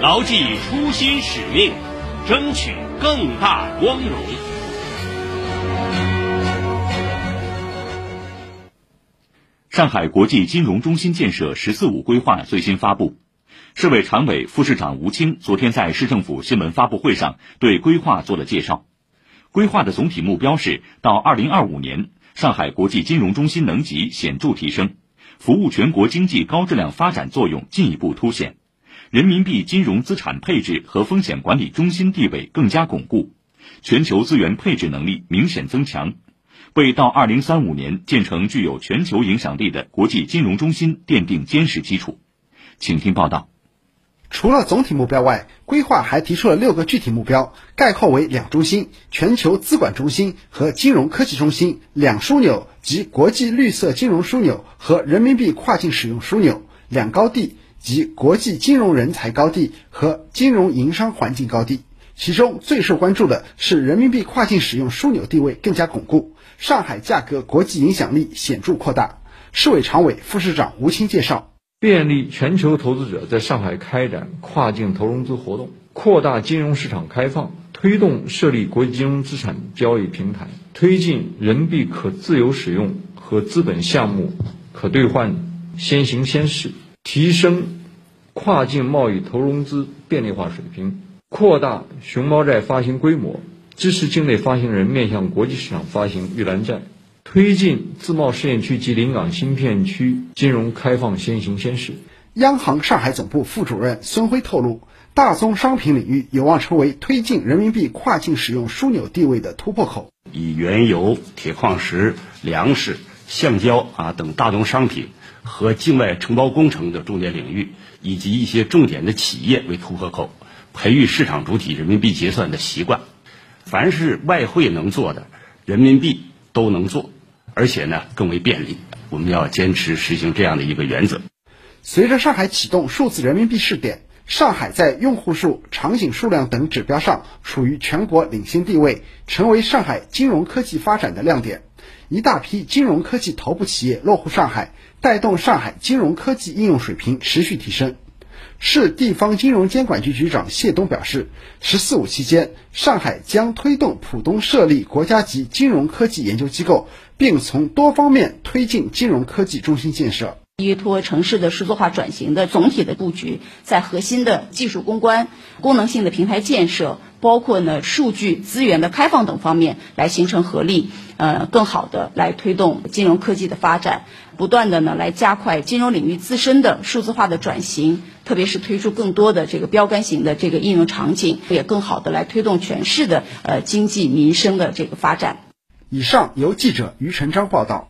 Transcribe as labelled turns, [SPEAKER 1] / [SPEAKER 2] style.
[SPEAKER 1] 牢记初心使命，争取更大光荣。
[SPEAKER 2] 上海国际金融中心建设“十四五”规划最新发布，市委常委、副市长吴清昨天在市政府新闻发布会上对规划做了介绍。规划的总体目标是，到二零二五年，上海国际金融中心能级显著提升，服务全国经济高质量发展作用进一步凸显，人民币金融资产配置和风险管理中心地位更加巩固，全球资源配置能力明显增强。为到二零三五年建成具有全球影响力的国际金融中心奠定坚实基础。请听报道。
[SPEAKER 3] 除了总体目标外，规划还提出了六个具体目标，概括为两中心：全球资管中心和金融科技中心；两枢纽及国际绿色金融枢纽和人民币跨境使用枢纽；两高地及国际金融人才高地和金融营商环境高地。其中最受关注的是人民币跨境使用枢纽地位更加巩固。上海价格国际影响力显著扩大。市委常委、副市长吴清介绍：
[SPEAKER 4] 便利全球投资者在上海开展跨境投融资活动，扩大金融市场开放，推动设立国际金融资产交易平台，推进人民币可自由使用和资本项目可兑换先行先试，提升跨境贸易投融资便利化水平，扩大熊猫债发行规模。支持境内发行人面向国际市场发行预览债，推进自贸试验区及临港新片区金融开放先行先试。
[SPEAKER 3] 央行上海总部副主任孙辉透露，大宗商品领域有望成为推进人民币跨境使用枢纽地位的突破口。
[SPEAKER 5] 以原油、铁矿石、粮食、橡胶啊等大宗商品和境外承包工程的重点领域，以及一些重点的企业为突破口，培育市场主体人民币结算的习惯。凡是外汇能做的，人民币都能做，而且呢更为便利。我们要坚持实行这样的一个原则。
[SPEAKER 3] 随着上海启动数字人民币试点，上海在用户数、场景数量等指标上处于全国领先地位，成为上海金融科技发展的亮点。一大批金融科技头部企业落户上海，带动上海金融科技应用水平持续提升。市地方金融监管局局长谢东表示，“十四五”期间，上海将推动浦东设立国家级金融科技研究机构，并从多方面推进金融科技中心建设。
[SPEAKER 6] 依托城市的数字化转型的总体的布局，在核心的技术攻关、功能性的平台建设，包括呢数据资源的开放等方面，来形成合力，呃，更好的来推动金融科技的发展，不断的呢来加快金融领域自身的数字化的转型，特别是推出更多的这个标杆型的这个应用场景，也更好的来推动全市的呃经济民生的这个发展。
[SPEAKER 3] 以上由记者于成章报道。